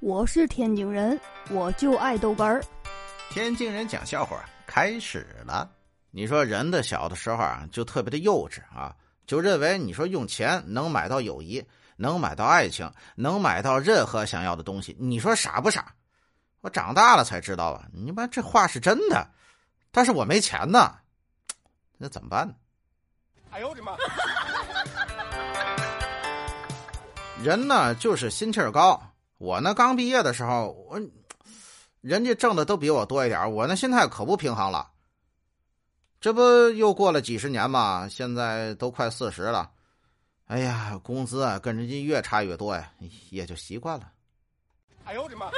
我是天津人，我就爱豆干儿。天津人讲笑话开始了。你说人的小的时候啊，就特别的幼稚啊，就认为你说用钱能买到友谊，能买到爱情，能买到任何想要的东西。你说傻不傻？我长大了才知道啊，你妈这话是真的，但是我没钱呢，那怎么办呢？哎呦我的妈！人呢就是心气儿高。我呢，刚毕业的时候，我人家挣的都比我多一点，我那心态可不平衡了。这不又过了几十年嘛，现在都快四十了，哎呀，工资啊跟人家越差越多呀，也就习惯了。哎呦我的妈！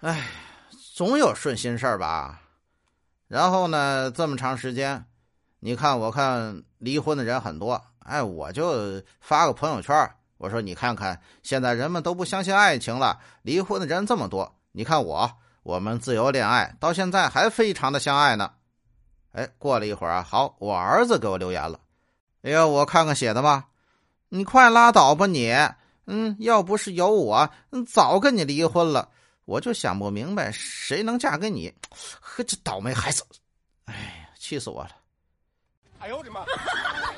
哎，总有顺心事儿吧？然后呢，这么长时间，你看，我看离婚的人很多。哎，我就发个朋友圈，我说你看看，现在人们都不相信爱情了，离婚的人这么多。你看我，我们自由恋爱到现在还非常的相爱呢。哎，过了一会儿啊，好，我儿子给我留言了。哎呀，我看看写的吧，你快拉倒吧你。嗯，要不是有我，早跟你离婚了。我就想不明白，谁能嫁给你？呵，这倒霉孩子！哎呀，气死我了！哎呦我的妈！